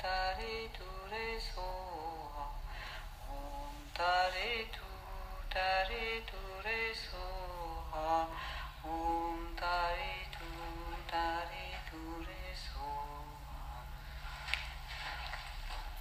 Tare tu